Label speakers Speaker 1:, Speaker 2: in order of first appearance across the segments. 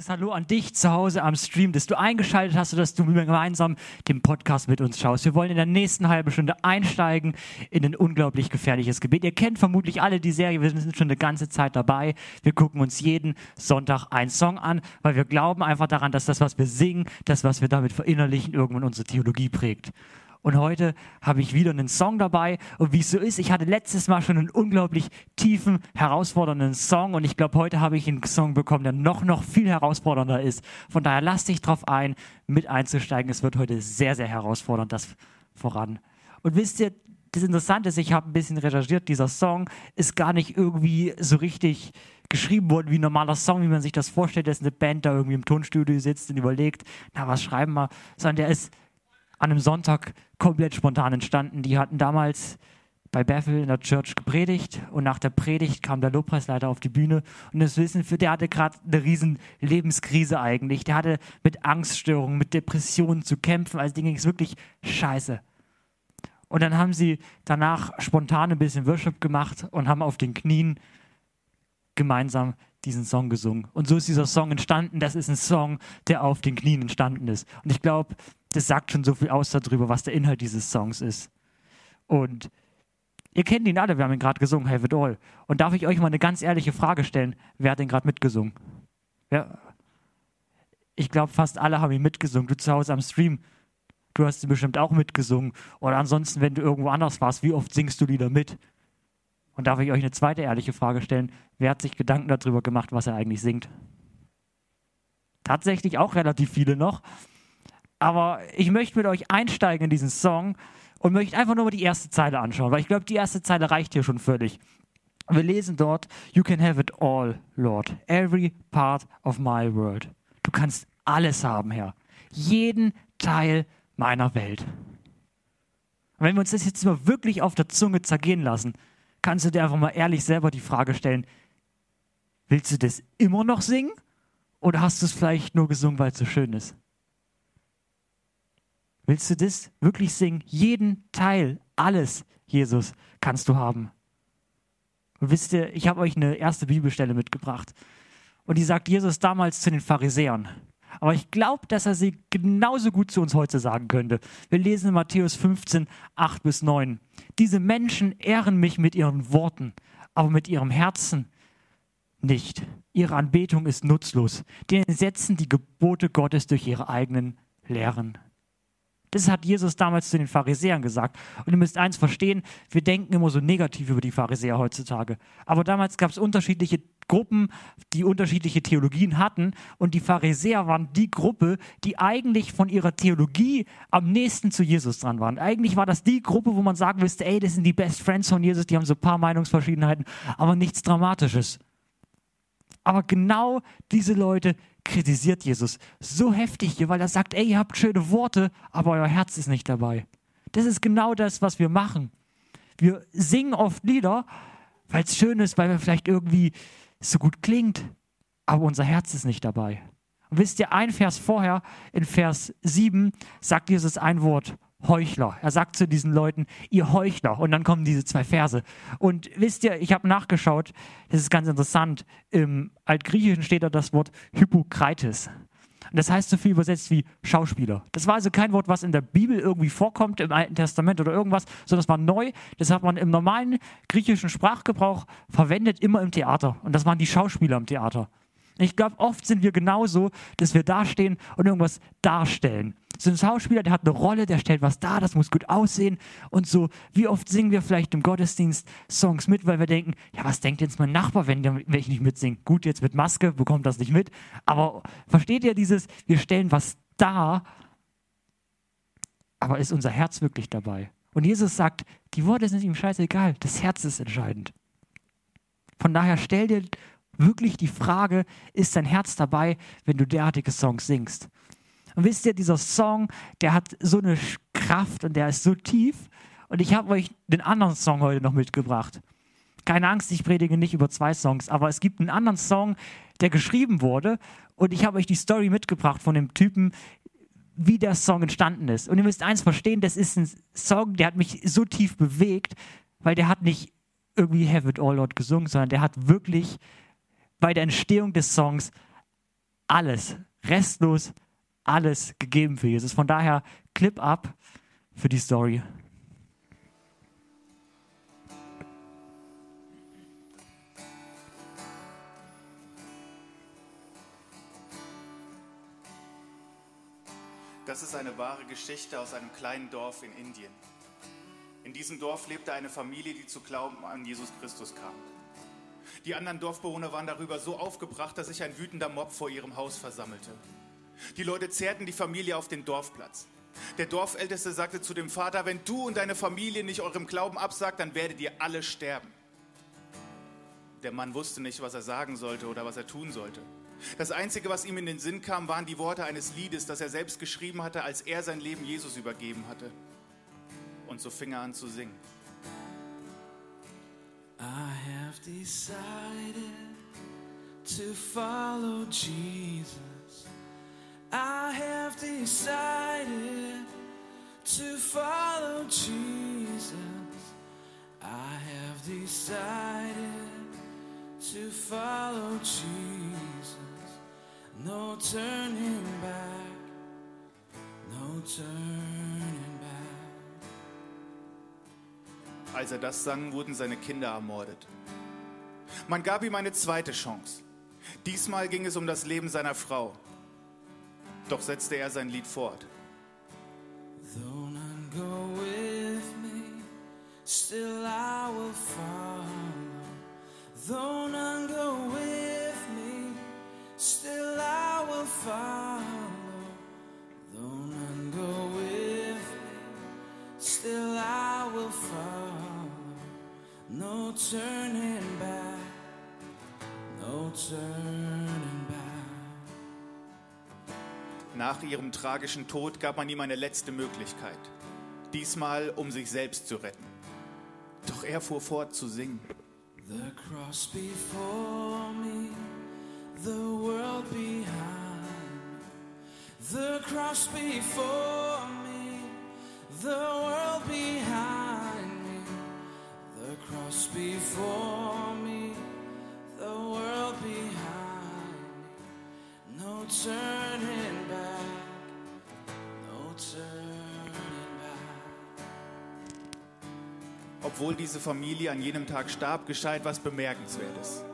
Speaker 1: herzliches Hallo an dich zu Hause am Stream, dass du eingeschaltet hast und dass du gemeinsam den Podcast mit uns schaust. Wir wollen in der nächsten halben Stunde einsteigen in ein unglaublich gefährliches Gebiet. Ihr kennt vermutlich alle die Serie, wir sind schon eine ganze Zeit dabei. Wir gucken uns jeden Sonntag einen Song an, weil wir glauben einfach daran, dass das, was wir singen, das, was wir damit verinnerlichen, irgendwann unsere Theologie prägt. Und heute habe ich wieder einen Song dabei. Und wie es so ist, ich hatte letztes Mal schon einen unglaublich tiefen, herausfordernden Song. Und ich glaube, heute habe ich einen Song bekommen, der noch, noch viel herausfordernder ist. Von daher lass dich drauf ein, mit einzusteigen. Es wird heute sehr, sehr herausfordernd, das voran. Und wisst ihr, das Interessante ist, ich habe ein bisschen recherchiert, dieser Song ist gar nicht irgendwie so richtig geschrieben worden wie ein normaler Song, wie man sich das vorstellt, dass eine Band da irgendwie im Tonstudio sitzt und überlegt, na, was schreiben wir, sondern der ist an einem Sonntag komplett spontan entstanden. Die hatten damals bei Bethel in der Church gepredigt und nach der Predigt kam der Lobpreisleiter auf die Bühne und das Wissen für der hatte gerade eine riesen Lebenskrise eigentlich. Der hatte mit Angststörungen, mit Depressionen zu kämpfen. Also denen ging es wirklich scheiße. Und dann haben sie danach spontan ein bisschen Worship gemacht und haben auf den Knien gemeinsam diesen Song gesungen. Und so ist dieser Song entstanden. Das ist ein Song, der auf den Knien entstanden ist. Und ich glaube, das sagt schon so viel aus darüber, was der Inhalt dieses Songs ist. Und ihr kennt ihn alle, wir haben ihn gerade gesungen, Have It All. Und darf ich euch mal eine ganz ehrliche Frage stellen? Wer hat den gerade mitgesungen? Ja. Ich glaube, fast alle haben ihn mitgesungen. Du zu Hause am Stream, du hast ihn bestimmt auch mitgesungen. Oder ansonsten, wenn du irgendwo anders warst, wie oft singst du Lieder mit? Und darf ich euch eine zweite ehrliche Frage stellen? Wer hat sich Gedanken darüber gemacht, was er eigentlich singt? Tatsächlich auch relativ viele noch. Aber ich möchte mit euch einsteigen in diesen Song und möchte einfach nur mal die erste Zeile anschauen, weil ich glaube, die erste Zeile reicht hier schon völlig. Wir lesen dort, You can have it all, Lord, every part of my world. Du kannst alles haben, Herr. Jeden Teil meiner Welt. Und wenn wir uns das jetzt mal wirklich auf der Zunge zergehen lassen, kannst du dir einfach mal ehrlich selber die Frage stellen, willst du das immer noch singen? Oder hast du es vielleicht nur gesungen, weil es so schön ist? Willst du das wirklich singen? Jeden Teil, alles, Jesus, kannst du haben. Und wisst ihr, ich habe euch eine erste Bibelstelle mitgebracht. Und die sagt Jesus damals zu den Pharisäern. Aber ich glaube, dass er sie genauso gut zu uns heute sagen könnte. Wir lesen in Matthäus 15, 8 bis 9. Diese Menschen ehren mich mit ihren Worten, aber mit ihrem Herzen nicht. Ihre Anbetung ist nutzlos. Die setzen die Gebote Gottes durch ihre eigenen Lehren. Das hat Jesus damals zu den Pharisäern gesagt. Und ihr müsst eins verstehen, wir denken immer so negativ über die Pharisäer heutzutage. Aber damals gab es unterschiedliche Gruppen, die unterschiedliche Theologien hatten. Und die Pharisäer waren die Gruppe, die eigentlich von ihrer Theologie am nächsten zu Jesus dran waren. Eigentlich war das die Gruppe, wo man sagen müsste, ey, das sind die Best Friends von Jesus, die haben so ein paar Meinungsverschiedenheiten, aber nichts Dramatisches. Aber genau diese Leute kritisiert Jesus so heftig hier, weil er sagt, ey, ihr habt schöne Worte, aber euer Herz ist nicht dabei. Das ist genau das, was wir machen. Wir singen oft Lieder, weil es schön ist, weil wir vielleicht irgendwie so gut klingt, aber unser Herz ist nicht dabei. Und wisst ihr, ein Vers vorher, in Vers 7, sagt Jesus ein Wort, Heuchler. Er sagt zu diesen Leuten, ihr Heuchler. Und dann kommen diese zwei Verse. Und wisst ihr, ich habe nachgeschaut, das ist ganz interessant. Im Altgriechischen steht da das Wort Hippokrates. Und das heißt so viel übersetzt wie Schauspieler. Das war also kein Wort, was in der Bibel irgendwie vorkommt, im Alten Testament oder irgendwas, sondern das war neu. Das hat man im normalen griechischen Sprachgebrauch verwendet, immer im Theater. Und das waren die Schauspieler im Theater. Ich glaube, oft sind wir genauso, dass wir dastehen und irgendwas darstellen. So ein Schauspieler, der hat eine Rolle, der stellt was dar, das muss gut aussehen. Und so, wie oft singen wir vielleicht im Gottesdienst Songs mit, weil wir denken, ja, was denkt jetzt mein Nachbar, wenn, wenn ich nicht mitsinge? Gut, jetzt mit Maske bekommt das nicht mit. Aber versteht ihr dieses, wir stellen was dar, aber ist unser Herz wirklich dabei? Und Jesus sagt, die Worte sind ihm scheißegal, das Herz ist entscheidend. Von daher stell dir wirklich die Frage, ist dein Herz dabei, wenn du derartige Songs singst? Und wisst ihr, dieser Song, der hat so eine Kraft und der ist so tief. Und ich habe euch den anderen Song heute noch mitgebracht. Keine Angst, ich predige nicht über zwei Songs, aber es gibt einen anderen Song, der geschrieben wurde. Und ich habe euch die Story mitgebracht von dem Typen, wie der Song entstanden ist. Und ihr müsst eins verstehen, das ist ein Song, der hat mich so tief bewegt, weil der hat nicht irgendwie Have It All Lord gesungen, sondern der hat wirklich bei der Entstehung des Songs alles, restlos alles gegeben für Jesus. Von daher Clip ab für die Story.
Speaker 2: Das ist eine wahre Geschichte aus einem kleinen Dorf in Indien. In diesem Dorf lebte eine Familie, die zu Glauben an Jesus Christus kam. Die anderen Dorfbewohner waren darüber so aufgebracht, dass sich ein wütender Mob vor ihrem Haus versammelte. Die Leute zerrten die Familie auf den Dorfplatz. Der Dorfälteste sagte zu dem Vater, wenn du und deine Familie nicht eurem Glauben absagt, dann werdet ihr alle sterben. Der Mann wusste nicht, was er sagen sollte oder was er tun sollte. Das Einzige, was ihm in den Sinn kam, waren die Worte eines Liedes, das er selbst geschrieben hatte, als er sein Leben Jesus übergeben hatte. Und so fing er an zu singen. I have decided to follow Jesus. I have decided to follow Jesus. I have decided to follow Jesus. No turning back, no turning Als er das sang, wurden seine Kinder ermordet. Man gab ihm eine zweite Chance. Diesmal ging es um das Leben seiner Frau. Doch setzte er sein Lied fort. Though none go with me, still turning back, no turning back. Nach ihrem tragischen Tod gab man ihm eine letzte Möglichkeit. Diesmal, um sich selbst zu retten. Doch er fuhr fort zu singen. The cross before me, the world behind. The cross before Obwohl diese Familie an jenem Tag starb, geschah etwas Bemerkenswertes.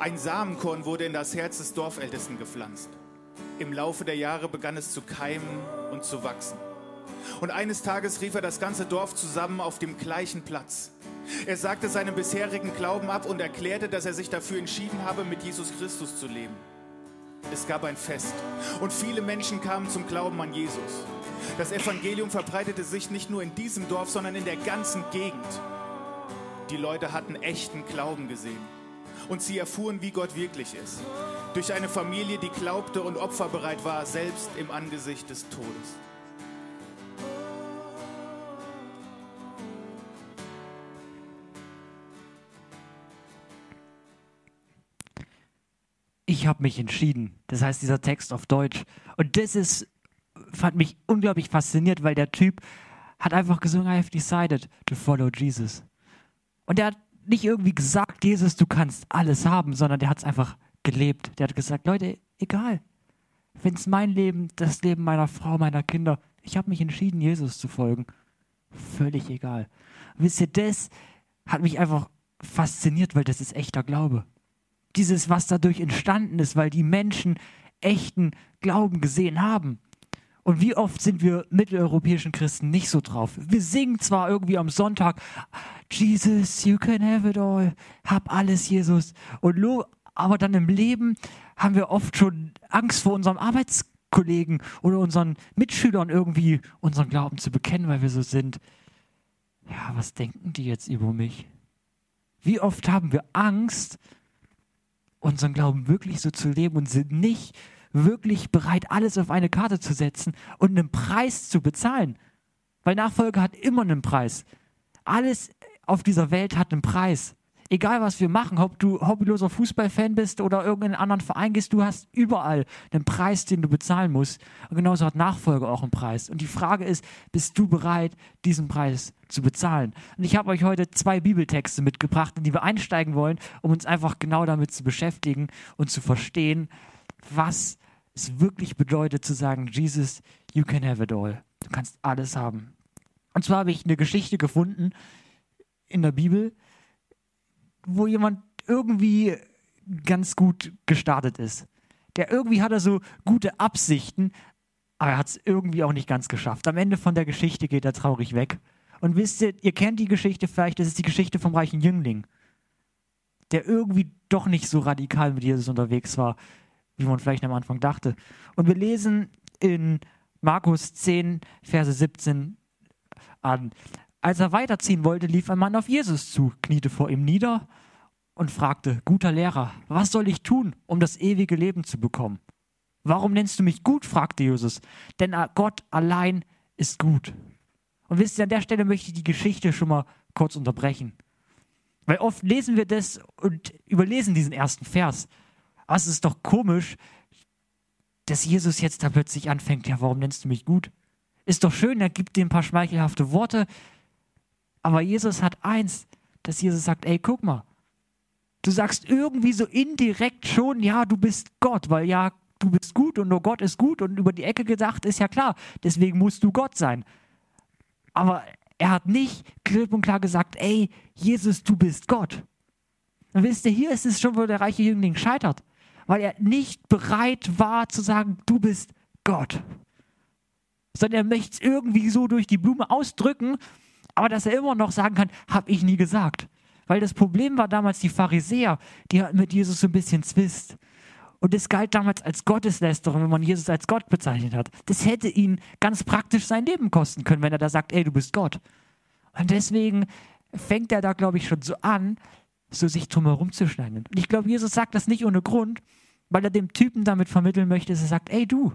Speaker 2: Ein Samenkorn wurde in das Herz des Dorfältesten gepflanzt. Im Laufe der Jahre begann es zu keimen und zu wachsen. Und eines Tages rief er das ganze Dorf zusammen auf dem gleichen Platz. Er sagte seinen bisherigen Glauben ab und erklärte, dass er sich dafür entschieden habe, mit Jesus Christus zu leben. Es gab ein Fest und viele Menschen kamen zum Glauben an Jesus. Das Evangelium verbreitete sich nicht nur in diesem Dorf, sondern in der ganzen Gegend. Die Leute hatten echten Glauben gesehen und sie erfuhren, wie Gott wirklich ist. Durch eine Familie, die glaubte und opferbereit war, selbst im Angesicht des Todes.
Speaker 1: ich habe mich entschieden. Das heißt, dieser Text auf Deutsch. Und das ist, fand mich unglaublich fasziniert, weil der Typ hat einfach gesungen, I have decided to follow Jesus. Und der hat nicht irgendwie gesagt, Jesus, du kannst alles haben, sondern der hat es einfach gelebt. Der hat gesagt, Leute, egal. Wenn es mein Leben, das Leben meiner Frau, meiner Kinder, ich habe mich entschieden, Jesus zu folgen. Völlig egal. wisst ihr, das hat mich einfach fasziniert, weil das ist echter Glaube dieses, was dadurch entstanden ist, weil die Menschen echten Glauben gesehen haben. Und wie oft sind wir mitteleuropäischen Christen nicht so drauf? Wir singen zwar irgendwie am Sonntag, Jesus, you can have it all, hab alles, Jesus. Und lo, aber dann im Leben haben wir oft schon Angst vor unserem Arbeitskollegen oder unseren Mitschülern irgendwie unseren Glauben zu bekennen, weil wir so sind. Ja, was denken die jetzt über mich? Wie oft haben wir Angst, unseren Glauben wirklich so zu leben und sind nicht wirklich bereit, alles auf eine Karte zu setzen und einen Preis zu bezahlen. Weil Nachfolge hat immer einen Preis. Alles auf dieser Welt hat einen Preis. Egal was wir machen, ob du hobbyloser Fußballfan bist oder irgendeinen anderen Verein gehst, du hast überall einen Preis, den du bezahlen musst. Und genauso hat Nachfolge auch einen Preis. Und die Frage ist, bist du bereit, diesen Preis zu bezahlen? Und ich habe euch heute zwei Bibeltexte mitgebracht, in die wir einsteigen wollen, um uns einfach genau damit zu beschäftigen und zu verstehen, was es wirklich bedeutet zu sagen, Jesus, you can have it all. Du kannst alles haben. Und zwar habe ich eine Geschichte gefunden in der Bibel, wo jemand irgendwie ganz gut gestartet ist. Der irgendwie hat er so gute Absichten, aber er hat es irgendwie auch nicht ganz geschafft. Am Ende von der Geschichte geht er traurig weg. Und wisst ihr, ihr kennt die Geschichte vielleicht, das ist die Geschichte vom reichen Jüngling, der irgendwie doch nicht so radikal mit Jesus unterwegs war, wie man vielleicht am Anfang dachte. Und wir lesen in Markus 10, Verse 17 an. Als er weiterziehen wollte, lief ein Mann auf Jesus zu, kniete vor ihm nieder und fragte, guter Lehrer, was soll ich tun, um das ewige Leben zu bekommen? Warum nennst du mich gut? fragte Jesus. Denn Gott allein ist gut. Und wisst ihr, an der Stelle möchte ich die Geschichte schon mal kurz unterbrechen. Weil oft lesen wir das und überlesen diesen ersten Vers. Es ist doch komisch, dass Jesus jetzt da plötzlich anfängt, ja, warum nennst du mich gut? Ist doch schön, er gibt dir ein paar schmeichelhafte Worte. Aber Jesus hat eins, dass Jesus sagt, ey, guck mal, du sagst irgendwie so indirekt schon, ja, du bist Gott, weil ja, du bist gut und nur Gott ist gut und über die Ecke gedacht ist ja klar, deswegen musst du Gott sein. Aber er hat nicht klipp und klar gesagt, ey, Jesus, du bist Gott. Und wisst ihr, hier ist es schon, wo der reiche Jüngling scheitert weil er nicht bereit war zu sagen, du bist Gott. Sondern er möchte es irgendwie so durch die Blume ausdrücken, aber dass er immer noch sagen kann, habe ich nie gesagt. Weil das Problem war damals die Pharisäer, die hatten mit Jesus so ein bisschen Zwist. Und das galt damals als Gotteslästerung, wenn man Jesus als Gott bezeichnet hat. Das hätte ihn ganz praktisch sein Leben kosten können, wenn er da sagt, ey, du bist Gott. Und deswegen fängt er da, glaube ich, schon so an, so sich drumherum zu schneiden. Und ich glaube, Jesus sagt das nicht ohne Grund, weil er dem Typen damit vermitteln möchte, dass er sagt, ey du,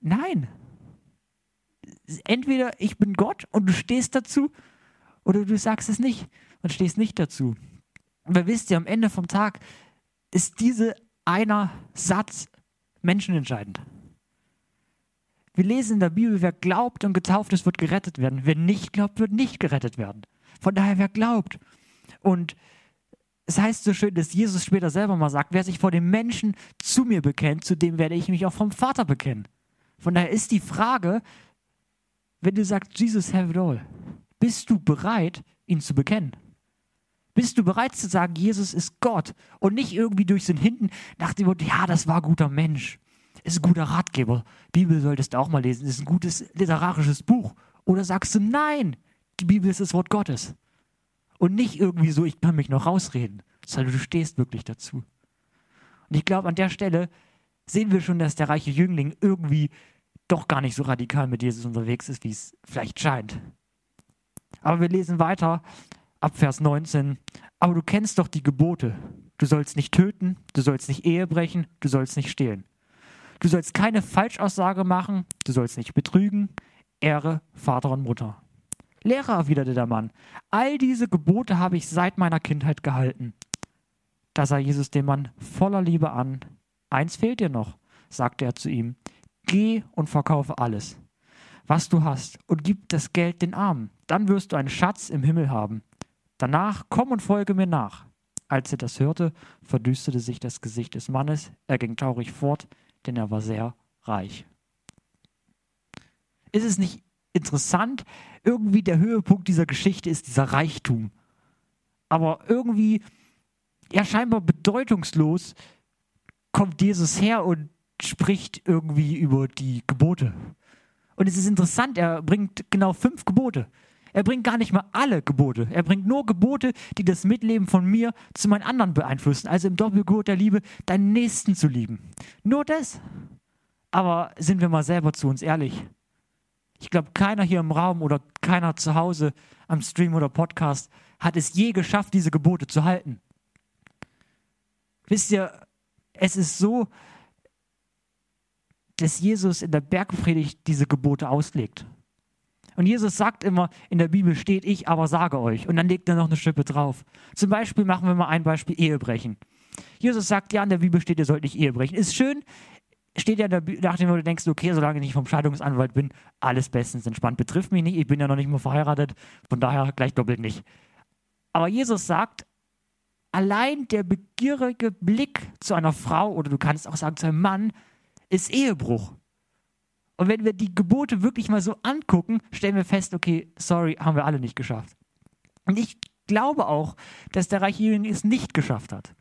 Speaker 1: nein. Entweder ich bin Gott und du stehst dazu, oder du sagst es nicht und stehst nicht dazu. Wir wisst ja, am Ende vom Tag ist diese einer Satz menschenentscheidend. Wir lesen in der Bibel, wer glaubt und getauft ist, wird gerettet werden. Wer nicht glaubt, wird nicht gerettet werden. Von daher, wer glaubt. Und es heißt so schön, dass Jesus später selber mal sagt, wer sich vor den Menschen zu mir bekennt, zu dem werde ich mich auch vom Vater bekennen. Von daher ist die Frage, wenn du sagst, Jesus have it all, bist du bereit, ihn zu bekennen? Bist du bereit zu sagen, Jesus ist Gott und nicht irgendwie durch den Hinten nach dem Wort, ja, das war ein guter Mensch, ist ein guter Ratgeber, Bibel solltest du auch mal lesen, ist ein gutes literarisches Buch. Oder sagst du, nein, die Bibel ist das Wort Gottes. Und nicht irgendwie so, ich kann mich noch rausreden, sondern du stehst wirklich dazu. Und ich glaube, an der Stelle sehen wir schon, dass der reiche Jüngling irgendwie doch gar nicht so radikal mit Jesus unterwegs ist, wie es vielleicht scheint. Aber wir lesen weiter ab Vers 19. Aber du kennst doch die Gebote. Du sollst nicht töten, du sollst nicht Ehe brechen, du sollst nicht stehlen. Du sollst keine Falschaussage machen, du sollst nicht betrügen, ehre Vater und Mutter. Lehrer, erwiderte der Mann, all diese Gebote habe ich seit meiner Kindheit gehalten. Da sah Jesus den Mann voller Liebe an. Eins fehlt dir noch, sagte er zu ihm. Geh und verkaufe alles, was du hast, und gib das Geld den Armen. Dann wirst du einen Schatz im Himmel haben. Danach komm und folge mir nach. Als er das hörte, verdüsterte sich das Gesicht des Mannes. Er ging traurig fort, denn er war sehr reich. Ist es nicht interessant. Irgendwie der Höhepunkt dieser Geschichte ist dieser Reichtum. Aber irgendwie, ja, scheinbar bedeutungslos, kommt Jesus her und spricht irgendwie über die Gebote. Und es ist interessant, er bringt genau fünf Gebote. Er bringt gar nicht mal alle Gebote. Er bringt nur Gebote, die das Mitleben von mir zu meinen anderen beeinflussen. Also im Doppelgebot der Liebe, deinen Nächsten zu lieben. Nur das. Aber sind wir mal selber zu uns ehrlich. Ich glaube, keiner hier im Raum oder keiner zu Hause am Stream oder Podcast hat es je geschafft, diese Gebote zu halten. Wisst ihr, es ist so, dass Jesus in der Bergpredigt diese Gebote auslegt. Und Jesus sagt immer, in der Bibel steht, ich aber sage euch. Und dann legt er noch eine Schippe drauf. Zum Beispiel machen wir mal ein Beispiel Ehebrechen. Jesus sagt, ja, in der Bibel steht, ihr sollt nicht Ehe brechen. Ist schön, steht ja nach dem, wo du denkst, okay, solange ich nicht vom Scheidungsanwalt bin, alles bestens entspannt. Betrifft mich nicht, ich bin ja noch nicht mal verheiratet, von daher gleich doppelt nicht. Aber Jesus sagt, allein der begierige Blick zu einer Frau oder du kannst auch sagen zu einem Mann ist Ehebruch. Und wenn wir die Gebote wirklich mal so angucken, stellen wir fest, okay, sorry, haben wir alle nicht geschafft. Und ich glaube auch, dass der reiche Jüngling es nicht geschafft hat.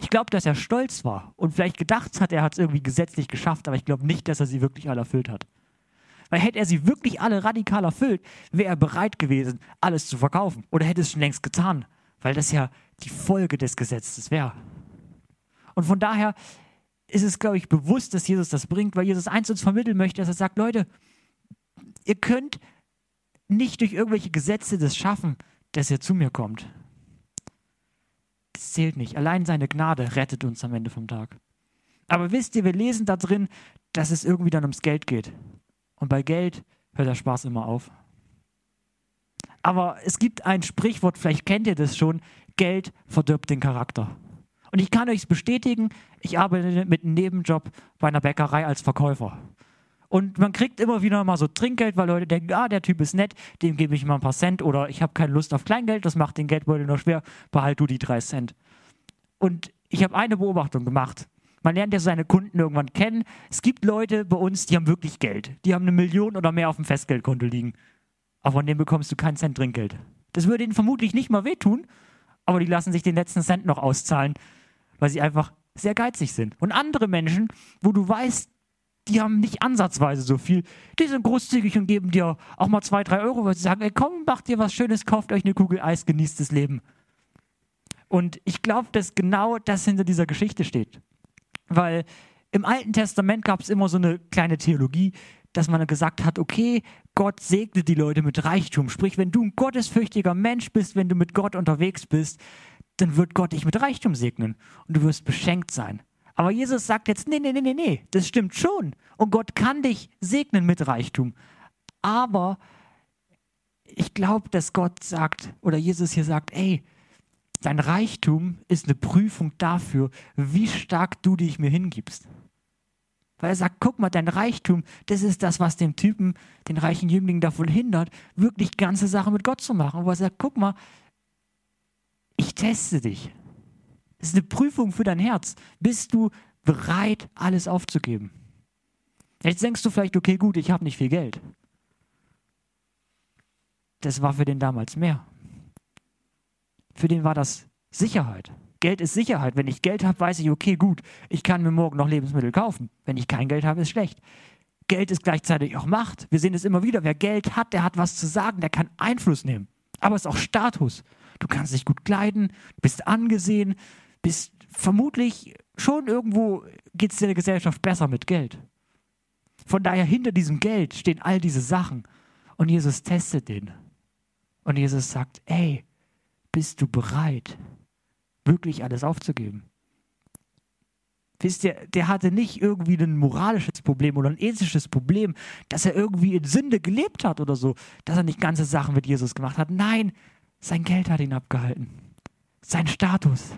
Speaker 1: Ich glaube, dass er stolz war und vielleicht gedacht hat, er hat es irgendwie gesetzlich geschafft, aber ich glaube nicht, dass er sie wirklich alle erfüllt hat. Weil hätte er sie wirklich alle radikal erfüllt, wäre er bereit gewesen, alles zu verkaufen. Oder hätte es schon längst getan, weil das ja die Folge des Gesetzes wäre. Und von daher ist es, glaube ich, bewusst, dass Jesus das bringt, weil Jesus eins uns vermitteln möchte, dass er sagt, Leute, ihr könnt nicht durch irgendwelche Gesetze das schaffen, dass ihr zu mir kommt. Das zählt nicht. Allein seine Gnade rettet uns am Ende vom Tag. Aber wisst ihr, wir lesen da drin, dass es irgendwie dann ums Geld geht. Und bei Geld hört der Spaß immer auf. Aber es gibt ein Sprichwort, vielleicht kennt ihr das schon, Geld verdirbt den Charakter. Und ich kann euch bestätigen, ich arbeite mit einem Nebenjob bei einer Bäckerei als Verkäufer. Und man kriegt immer wieder mal so Trinkgeld, weil Leute denken, ah, der Typ ist nett, dem gebe ich mal ein paar Cent oder ich habe keine Lust auf Kleingeld, das macht den Geldbeutel noch schwer, behalt du die drei Cent. Und ich habe eine Beobachtung gemacht. Man lernt ja seine Kunden irgendwann kennen. Es gibt Leute bei uns, die haben wirklich Geld. Die haben eine Million oder mehr auf dem Festgeldkonto liegen. Aber von dem bekommst du keinen Cent Trinkgeld. Das würde ihnen vermutlich nicht mal wehtun, aber die lassen sich den letzten Cent noch auszahlen, weil sie einfach sehr geizig sind. Und andere Menschen, wo du weißt, die haben nicht ansatzweise so viel, die sind großzügig und geben dir auch mal zwei, drei Euro, weil sie sagen, ey komm, macht dir was Schönes, kauft euch eine Kugel Eis, genießt das Leben. Und ich glaube, dass genau das hinter dieser Geschichte steht. Weil im Alten Testament gab es immer so eine kleine Theologie, dass man gesagt hat, okay, Gott segnet die Leute mit Reichtum. Sprich, wenn du ein gottesfürchtiger Mensch bist, wenn du mit Gott unterwegs bist, dann wird Gott dich mit Reichtum segnen und du wirst beschenkt sein. Aber Jesus sagt jetzt, nee, nee, nee, nee, nee, das stimmt schon. Und Gott kann dich segnen mit Reichtum. Aber ich glaube, dass Gott sagt, oder Jesus hier sagt, ey, Dein Reichtum ist eine Prüfung dafür, wie stark du dich mir hingibst. Weil er sagt, guck mal, dein Reichtum, das ist das, was den Typen, den reichen Jüngling davon hindert, wirklich ganze Sachen mit Gott zu machen. Wo er sagt, guck mal, ich teste dich. Das ist eine Prüfung für dein Herz. Bist du bereit, alles aufzugeben? Jetzt denkst du vielleicht, okay, gut, ich habe nicht viel Geld. Das war für den damals mehr für den war das Sicherheit. Geld ist Sicherheit. Wenn ich Geld habe, weiß ich, okay, gut, ich kann mir morgen noch Lebensmittel kaufen. Wenn ich kein Geld habe, ist schlecht. Geld ist gleichzeitig auch Macht. Wir sehen es immer wieder. Wer Geld hat, der hat was zu sagen, der kann Einfluss nehmen. Aber es ist auch Status. Du kannst dich gut kleiden, bist angesehen, bist vermutlich schon irgendwo geht es der Gesellschaft besser mit Geld. Von daher hinter diesem Geld stehen all diese Sachen. Und Jesus testet den. Und Jesus sagt, ey, bist du bereit, wirklich alles aufzugeben? Wisst ihr, der hatte nicht irgendwie ein moralisches Problem oder ein ethisches Problem, dass er irgendwie in Sünde gelebt hat oder so, dass er nicht ganze Sachen mit Jesus gemacht hat. Nein, sein Geld hat ihn abgehalten. Sein Status,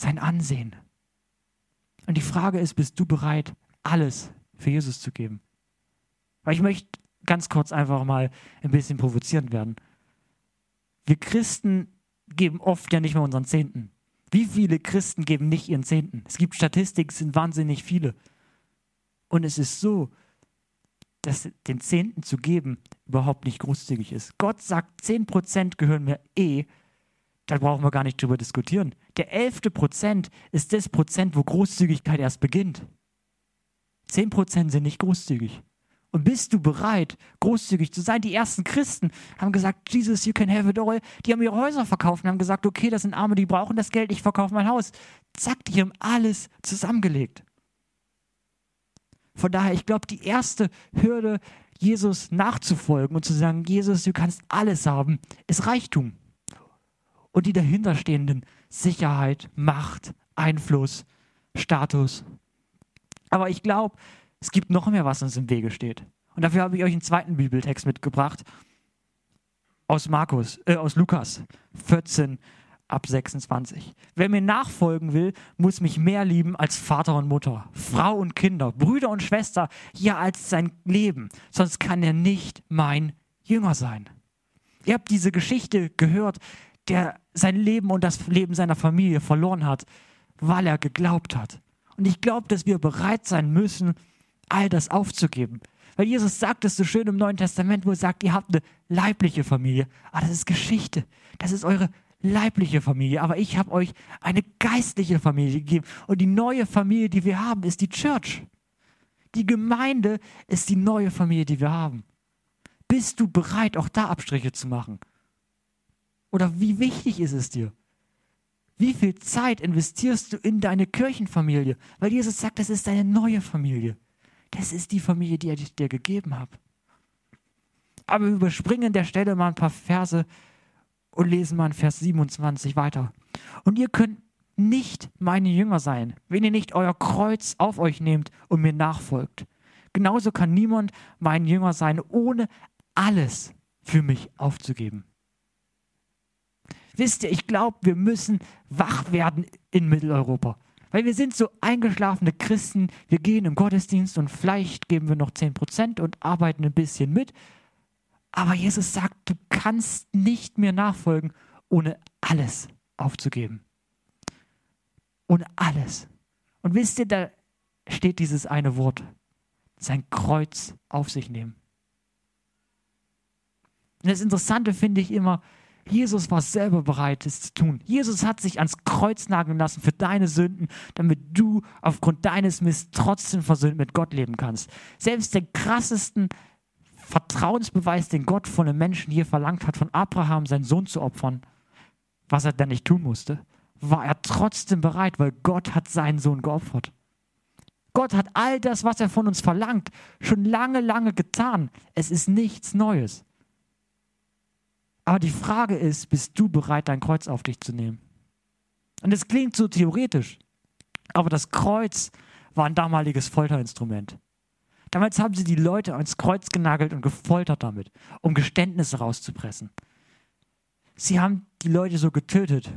Speaker 1: sein Ansehen. Und die Frage ist, bist du bereit, alles für Jesus zu geben? Weil ich möchte ganz kurz einfach mal ein bisschen provozierend werden. Wir Christen geben oft ja nicht mehr unseren Zehnten. Wie viele Christen geben nicht ihren Zehnten? Es gibt Statistiken, es sind wahnsinnig viele. Und es ist so, dass den Zehnten zu geben überhaupt nicht großzügig ist. Gott sagt, 10% gehören mir eh. Da brauchen wir gar nicht drüber diskutieren. Der elfte Prozent ist das Prozent, wo Großzügigkeit erst beginnt. 10% sind nicht großzügig. Und bist du bereit, großzügig zu sein? Die ersten Christen haben gesagt, Jesus, you can have it all. Die haben ihre Häuser verkauft und haben gesagt, okay, das sind Arme, die brauchen das Geld, ich verkaufe mein Haus. Zack, die haben alles zusammengelegt. Von daher, ich glaube, die erste Hürde, Jesus nachzufolgen und zu sagen, Jesus, du kannst alles haben, ist Reichtum. Und die dahinterstehenden Sicherheit, Macht, Einfluss, Status. Aber ich glaube, es gibt noch mehr, was uns im Wege steht. Und dafür habe ich euch einen zweiten Bibeltext mitgebracht aus Markus, äh, aus Lukas 14 ab 26. Wer mir nachfolgen will, muss mich mehr lieben als Vater und Mutter, Frau und Kinder, Brüder und Schwester, ja als sein Leben. Sonst kann er nicht mein Jünger sein. Ihr habt diese Geschichte gehört. Der sein Leben und das Leben seiner Familie verloren hat, weil er geglaubt hat. Und ich glaube, dass wir bereit sein müssen, all das aufzugeben. Weil Jesus sagt es so schön im Neuen Testament, wo er sagt, ihr habt eine leibliche Familie. Aber das ist Geschichte. Das ist eure leibliche Familie. Aber ich habe euch eine geistliche Familie gegeben. Und die neue Familie, die wir haben, ist die Church. Die Gemeinde ist die neue Familie, die wir haben. Bist du bereit, auch da Abstriche zu machen? Oder wie wichtig ist es dir? Wie viel Zeit investierst du in deine Kirchenfamilie? Weil Jesus sagt, das ist deine neue Familie. Das ist die Familie, die ich dir gegeben habe. Aber wir überspringen der Stelle mal ein paar Verse und lesen mal in Vers 27 weiter. Und ihr könnt nicht meine Jünger sein, wenn ihr nicht euer Kreuz auf euch nehmt und mir nachfolgt. Genauso kann niemand mein Jünger sein, ohne alles für mich aufzugeben. Wisst ihr, ich glaube, wir müssen wach werden in Mitteleuropa. Weil wir sind so eingeschlafene Christen, wir gehen im Gottesdienst und vielleicht geben wir noch 10% und arbeiten ein bisschen mit. Aber Jesus sagt, du kannst nicht mehr nachfolgen, ohne alles aufzugeben. Ohne alles. Und wisst ihr, da steht dieses eine Wort, sein Kreuz auf sich nehmen. Und das Interessante finde ich immer, Jesus war selber bereit, es zu tun. Jesus hat sich ans Kreuz nageln lassen für deine Sünden, damit du aufgrund deines Mist trotzdem versöhnt mit Gott leben kannst. Selbst den krassesten Vertrauensbeweis, den Gott von einem Menschen hier verlangt hat, von Abraham seinen Sohn zu opfern, was er dann nicht tun musste, war er trotzdem bereit, weil Gott hat seinen Sohn geopfert. Gott hat all das, was er von uns verlangt, schon lange, lange getan. Es ist nichts Neues. Aber die Frage ist, bist du bereit, dein Kreuz auf dich zu nehmen? Und es klingt so theoretisch, aber das Kreuz war ein damaliges Folterinstrument. Damals haben sie die Leute ans Kreuz genagelt und gefoltert damit, um Geständnisse rauszupressen. Sie haben die Leute so getötet,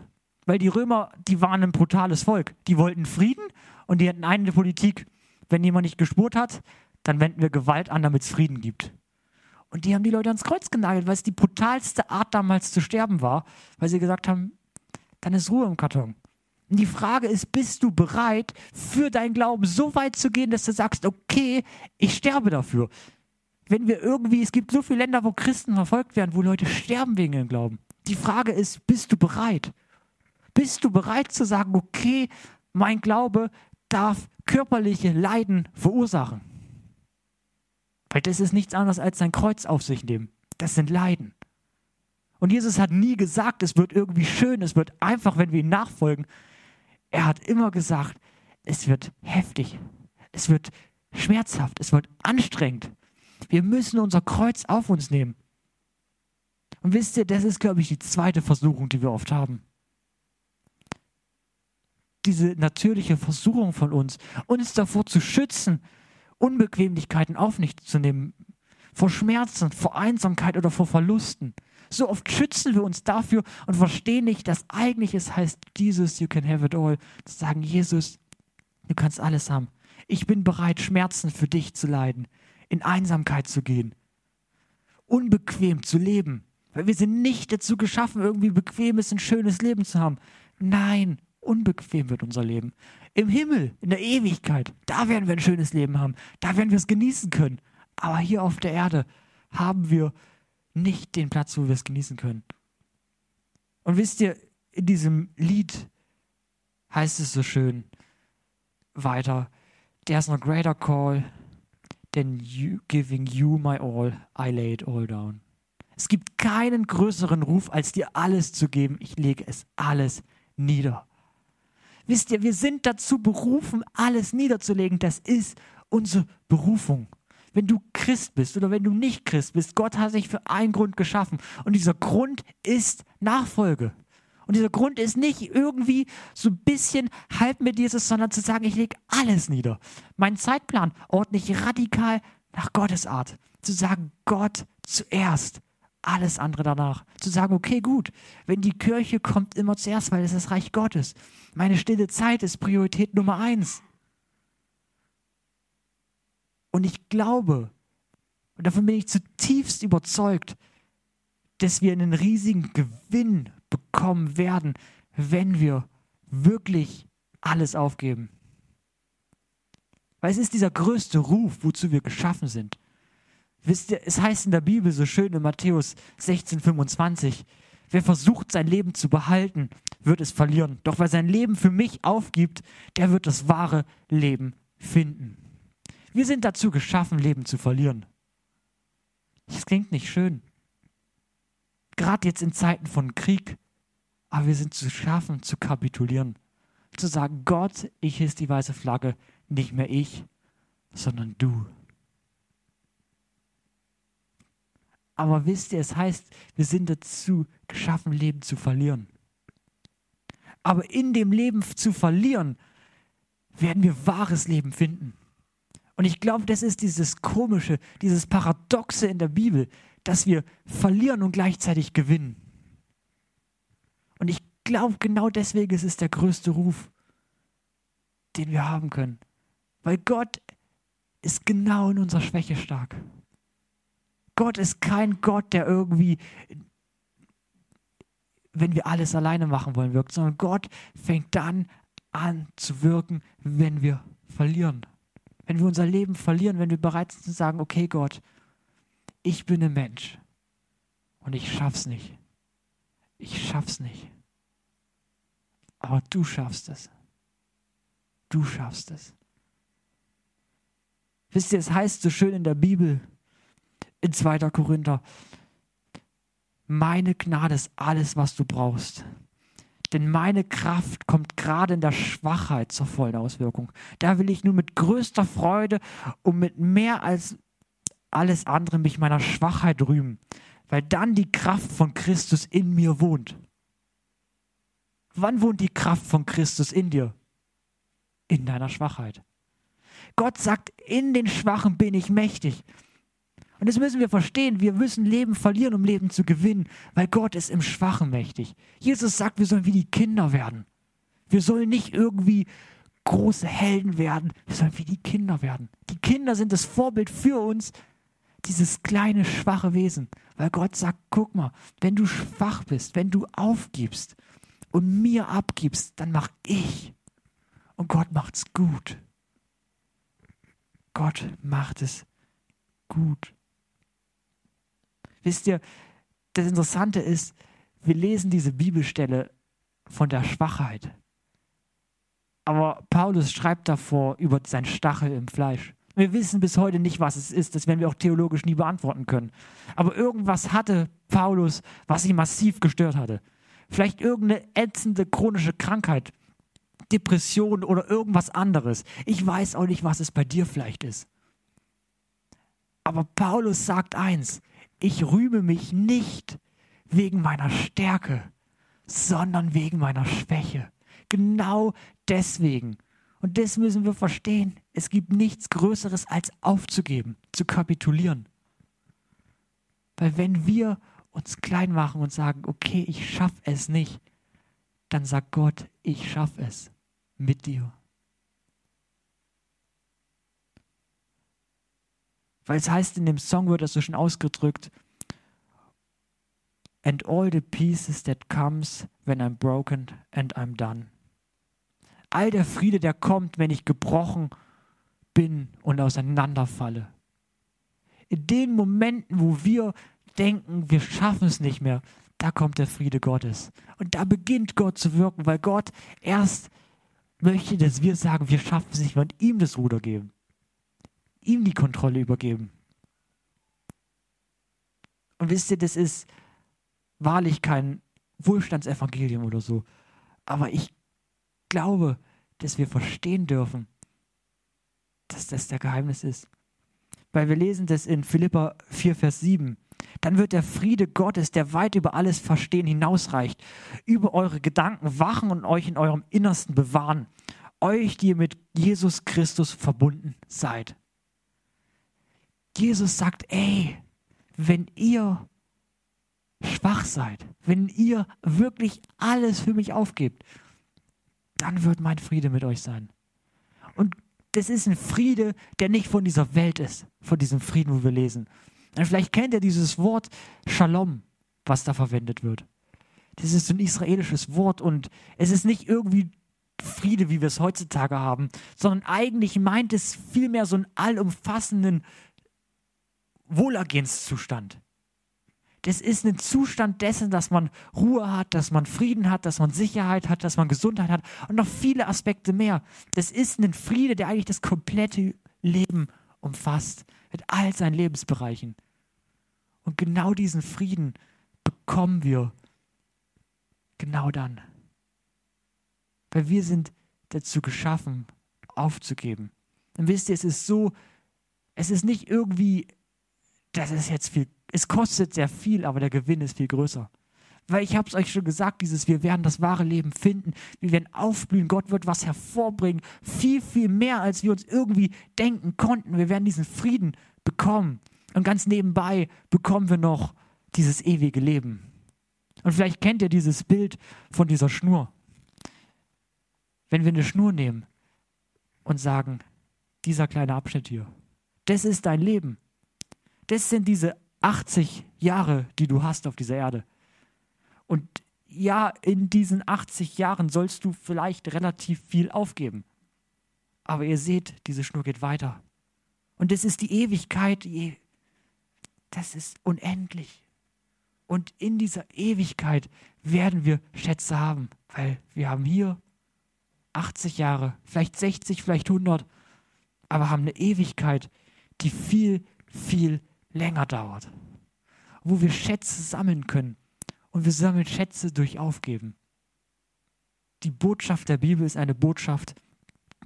Speaker 1: weil die Römer, die waren ein brutales Volk. Die wollten Frieden und die hatten eine Politik, wenn jemand nicht gespurt hat, dann wenden wir Gewalt an, damit es Frieden gibt. Und die haben die Leute ans Kreuz genagelt, weil es die brutalste Art damals zu sterben war, weil sie gesagt haben, dann ist Ruhe im Karton. Und die Frage ist, bist du bereit, für deinen Glauben so weit zu gehen, dass du sagst, okay, ich sterbe dafür. Wenn wir irgendwie, es gibt so viele Länder, wo Christen verfolgt werden, wo Leute sterben wegen ihrem Glauben. Die Frage ist, bist du bereit? Bist du bereit zu sagen, okay, mein Glaube darf körperliche Leiden verursachen? Weil das ist nichts anderes als sein Kreuz auf sich nehmen. Das sind Leiden. Und Jesus hat nie gesagt, es wird irgendwie schön, es wird einfach, wenn wir ihm nachfolgen. Er hat immer gesagt, es wird heftig, es wird schmerzhaft, es wird anstrengend. Wir müssen unser Kreuz auf uns nehmen. Und wisst ihr, das ist, glaube ich, die zweite Versuchung, die wir oft haben. Diese natürliche Versuchung von uns, uns davor zu schützen, Unbequemlichkeiten auf sich zu nehmen, vor Schmerzen, vor Einsamkeit oder vor Verlusten. So oft schützen wir uns dafür und verstehen nicht, dass eigentlich es heißt, Jesus, you can have it all. Zu sagen, Jesus, du kannst alles haben. Ich bin bereit, Schmerzen für dich zu leiden, in Einsamkeit zu gehen, unbequem zu leben. Weil wir sind nicht dazu geschaffen, irgendwie bequemes, ein schönes Leben zu haben. Nein, unbequem wird unser Leben. Im Himmel, in der Ewigkeit, da werden wir ein schönes Leben haben. Da werden wir es genießen können. Aber hier auf der Erde haben wir nicht den Platz, wo wir es genießen können. Und wisst ihr, in diesem Lied heißt es so schön weiter, There's no greater call than you, giving you my all, I lay it all down. Es gibt keinen größeren Ruf, als dir alles zu geben. Ich lege es alles nieder. Wisst ihr, wir sind dazu berufen, alles niederzulegen. Das ist unsere Berufung. Wenn du Christ bist oder wenn du nicht Christ bist, Gott hat sich für einen Grund geschaffen. Und dieser Grund ist Nachfolge. Und dieser Grund ist nicht irgendwie so ein bisschen halb mit Jesus, sondern zu sagen, ich lege alles nieder. Mein Zeitplan ordne ich radikal nach Gottes Art. Zu sagen, Gott zuerst alles andere danach. Zu sagen, okay, gut, wenn die Kirche kommt immer zuerst, weil es das Reich Gottes. Meine stille Zeit ist Priorität Nummer eins. Und ich glaube, und davon bin ich zutiefst überzeugt, dass wir einen riesigen Gewinn bekommen werden, wenn wir wirklich alles aufgeben. Weil es ist dieser größte Ruf, wozu wir geschaffen sind. Wisst ihr, es heißt in der Bibel so schön in Matthäus 16, 25, wer versucht, sein Leben zu behalten, wird es verlieren. Doch wer sein Leben für mich aufgibt, der wird das wahre Leben finden. Wir sind dazu geschaffen, Leben zu verlieren. Das klingt nicht schön. Gerade jetzt in Zeiten von Krieg. Aber wir sind zu schaffen, zu kapitulieren. Zu sagen, Gott, ich hiss die weiße Flagge, nicht mehr ich, sondern du. Aber wisst ihr, es heißt, wir sind dazu geschaffen, Leben zu verlieren. Aber in dem Leben zu verlieren, werden wir wahres Leben finden. Und ich glaube, das ist dieses Komische, dieses Paradoxe in der Bibel, dass wir verlieren und gleichzeitig gewinnen. Und ich glaube, genau deswegen ist es der größte Ruf, den wir haben können. Weil Gott ist genau in unserer Schwäche stark. Gott ist kein Gott, der irgendwie, wenn wir alles alleine machen wollen, wirkt, sondern Gott fängt dann an zu wirken, wenn wir verlieren. Wenn wir unser Leben verlieren, wenn wir bereit sind zu sagen, okay Gott, ich bin ein Mensch und ich schaff's nicht. Ich schaff's nicht. Aber du schaffst es. Du schaffst es. Wisst ihr, es heißt so schön in der Bibel, in 2. Korinther, meine Gnade ist alles, was du brauchst. Denn meine Kraft kommt gerade in der Schwachheit zur vollen Auswirkung. Da will ich nur mit größter Freude und mit mehr als alles andere mich meiner Schwachheit rühmen, weil dann die Kraft von Christus in mir wohnt. Wann wohnt die Kraft von Christus in dir? In deiner Schwachheit. Gott sagt, in den Schwachen bin ich mächtig. Und das müssen wir verstehen. Wir müssen Leben verlieren, um Leben zu gewinnen, weil Gott ist im Schwachen mächtig. Jesus sagt, wir sollen wie die Kinder werden. Wir sollen nicht irgendwie große Helden werden, wir sollen wie die Kinder werden. Die Kinder sind das Vorbild für uns, dieses kleine, schwache Wesen. Weil Gott sagt, guck mal, wenn du schwach bist, wenn du aufgibst und mir abgibst, dann mach ich. Und Gott macht's gut. Gott macht es gut. Wisst ihr, das Interessante ist, wir lesen diese Bibelstelle von der Schwachheit. Aber Paulus schreibt davor über sein Stachel im Fleisch. Wir wissen bis heute nicht, was es ist. Das werden wir auch theologisch nie beantworten können. Aber irgendwas hatte Paulus, was ihn massiv gestört hatte. Vielleicht irgendeine ätzende chronische Krankheit, Depression oder irgendwas anderes. Ich weiß auch nicht, was es bei dir vielleicht ist. Aber Paulus sagt eins, ich rühme mich nicht wegen meiner Stärke, sondern wegen meiner Schwäche. Genau deswegen. Und das müssen wir verstehen. Es gibt nichts Größeres als aufzugeben, zu kapitulieren. Weil wenn wir uns klein machen und sagen, okay, ich schaffe es nicht, dann sagt Gott, ich schaffe es mit dir. Weil es heißt, in dem Song wird das so schön ausgedrückt, and all the pieces that comes when I'm broken and I'm done. All der Friede, der kommt, wenn ich gebrochen bin und auseinanderfalle. In den Momenten, wo wir denken, wir schaffen es nicht mehr, da kommt der Friede Gottes. Und da beginnt Gott zu wirken, weil Gott erst möchte, dass wir sagen, wir schaffen es nicht mehr und ihm das Ruder geben ihm die Kontrolle übergeben. Und wisst ihr, das ist wahrlich kein Wohlstandsevangelium oder so. Aber ich glaube, dass wir verstehen dürfen, dass das der Geheimnis ist. Weil wir lesen das in Philippa 4, Vers 7. Dann wird der Friede Gottes, der weit über alles Verstehen hinausreicht, über eure Gedanken wachen und euch in eurem Innersten bewahren. Euch, die ihr mit Jesus Christus verbunden seid. Jesus sagt, ey, wenn ihr schwach seid, wenn ihr wirklich alles für mich aufgebt, dann wird mein Friede mit euch sein. Und das ist ein Friede, der nicht von dieser Welt ist, von diesem Frieden, wo wir lesen. Und vielleicht kennt ihr dieses Wort Shalom, was da verwendet wird. Das ist ein israelisches Wort und es ist nicht irgendwie Friede, wie wir es heutzutage haben, sondern eigentlich meint es vielmehr so einen allumfassenden Wohlergehenszustand. Das ist ein Zustand dessen, dass man Ruhe hat, dass man Frieden hat, dass man Sicherheit hat, dass man Gesundheit hat und noch viele Aspekte mehr. Das ist ein Friede, der eigentlich das komplette Leben umfasst, mit all seinen Lebensbereichen. Und genau diesen Frieden bekommen wir genau dann. Weil wir sind dazu geschaffen, aufzugeben. Und wisst ihr, es ist so, es ist nicht irgendwie, das ist jetzt viel es kostet sehr viel, aber der Gewinn ist viel größer. Weil ich habe es euch schon gesagt, dieses, wir werden das wahre Leben finden, wir werden aufblühen, Gott wird was hervorbringen, viel, viel mehr, als wir uns irgendwie denken konnten. Wir werden diesen Frieden bekommen. Und ganz nebenbei bekommen wir noch dieses ewige Leben. Und vielleicht kennt ihr dieses Bild von dieser Schnur. Wenn wir eine Schnur nehmen und sagen, dieser kleine Abschnitt hier, das ist dein Leben. Das sind diese 80 Jahre, die du hast auf dieser Erde. Und ja, in diesen 80 Jahren sollst du vielleicht relativ viel aufgeben. Aber ihr seht, diese Schnur geht weiter. Und das ist die Ewigkeit, das ist unendlich. Und in dieser Ewigkeit werden wir Schätze haben, weil wir haben hier 80 Jahre, vielleicht 60, vielleicht 100, aber haben eine Ewigkeit, die viel, viel länger dauert, wo wir Schätze sammeln können. Und wir sammeln Schätze durch Aufgeben. Die Botschaft der Bibel ist eine Botschaft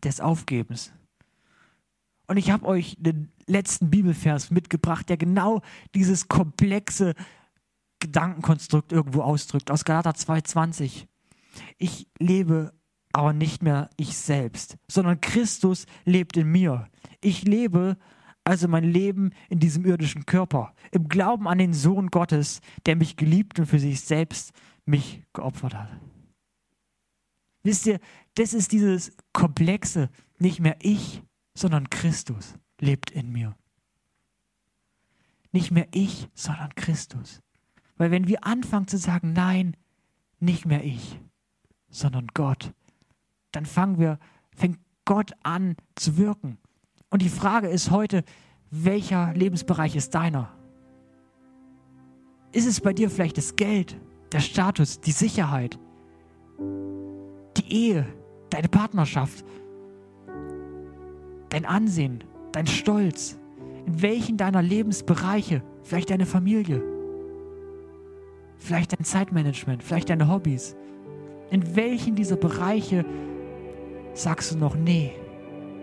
Speaker 1: des Aufgebens. Und ich habe euch den letzten Bibelvers mitgebracht, der genau dieses komplexe Gedankenkonstrukt irgendwo ausdrückt, aus Galater 2,20. Ich lebe aber nicht mehr ich selbst, sondern Christus lebt in mir. Ich lebe, also mein Leben in diesem irdischen Körper, im Glauben an den Sohn Gottes, der mich geliebt und für sich selbst mich geopfert hat. Wisst ihr, das ist dieses Komplexe, nicht mehr ich, sondern Christus lebt in mir. Nicht mehr ich, sondern Christus. Weil wenn wir anfangen zu sagen, nein, nicht mehr ich, sondern Gott, dann fangen wir, fängt Gott an zu wirken. Und die Frage ist heute, welcher Lebensbereich ist deiner? Ist es bei dir vielleicht das Geld, der Status, die Sicherheit, die Ehe, deine Partnerschaft, dein Ansehen, dein Stolz? In welchen deiner Lebensbereiche, vielleicht deine Familie, vielleicht dein Zeitmanagement, vielleicht deine Hobbys, in welchen dieser Bereiche sagst du noch, nee,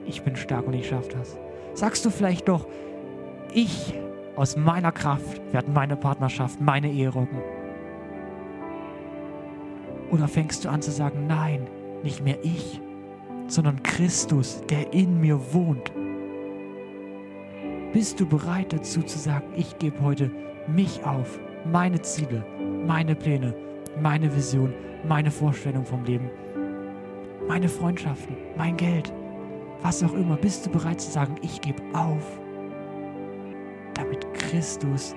Speaker 1: ich bin stark und ich schaffe das? Sagst du vielleicht doch, ich aus meiner Kraft werde meine Partnerschaft, meine Ehe rocken? Oder fängst du an zu sagen, nein, nicht mehr ich, sondern Christus, der in mir wohnt? Bist du bereit dazu zu sagen, ich gebe heute mich auf, meine Ziele, meine Pläne, meine Vision, meine Vorstellung vom Leben, meine Freundschaften, mein Geld, was auch immer, bist du bereit zu sagen, ich gebe auf, damit Christus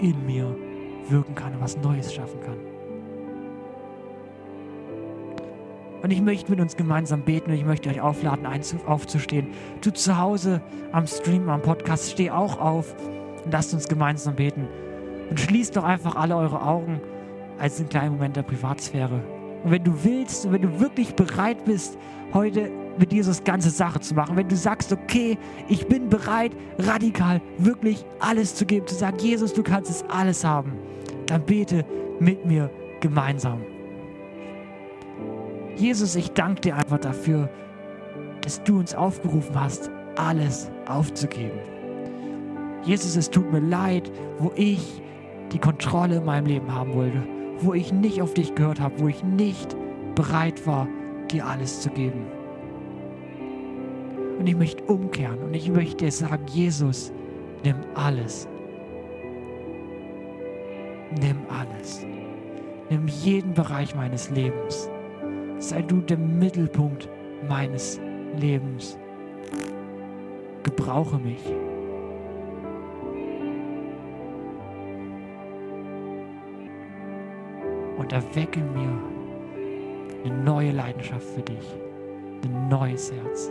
Speaker 1: in mir wirken kann und was Neues schaffen kann. Und ich möchte mit uns gemeinsam beten und ich möchte euch aufladen, aufzustehen. Du zu Hause am Stream, am Podcast, steh auch auf und lasst uns gemeinsam beten. Und schließt doch einfach alle eure Augen als einen kleinen Moment der Privatsphäre. Und wenn du willst und wenn du wirklich bereit bist, heute mit Jesus ganze Sache zu machen, wenn du sagst, okay, ich bin bereit, radikal wirklich alles zu geben, zu sagen, Jesus, du kannst es alles haben, dann bete mit mir gemeinsam. Jesus, ich danke dir einfach dafür, dass du uns aufgerufen hast, alles aufzugeben. Jesus, es tut mir leid, wo ich die Kontrolle in meinem Leben haben wollte, wo ich nicht auf dich gehört habe, wo ich nicht bereit war, dir alles zu geben. Und ich möchte umkehren und ich möchte sagen, Jesus, nimm alles. Nimm alles. Nimm jeden Bereich meines Lebens. Sei du der Mittelpunkt meines Lebens. Gebrauche mich. Und erwecke mir eine neue Leidenschaft für dich, ein neues Herz.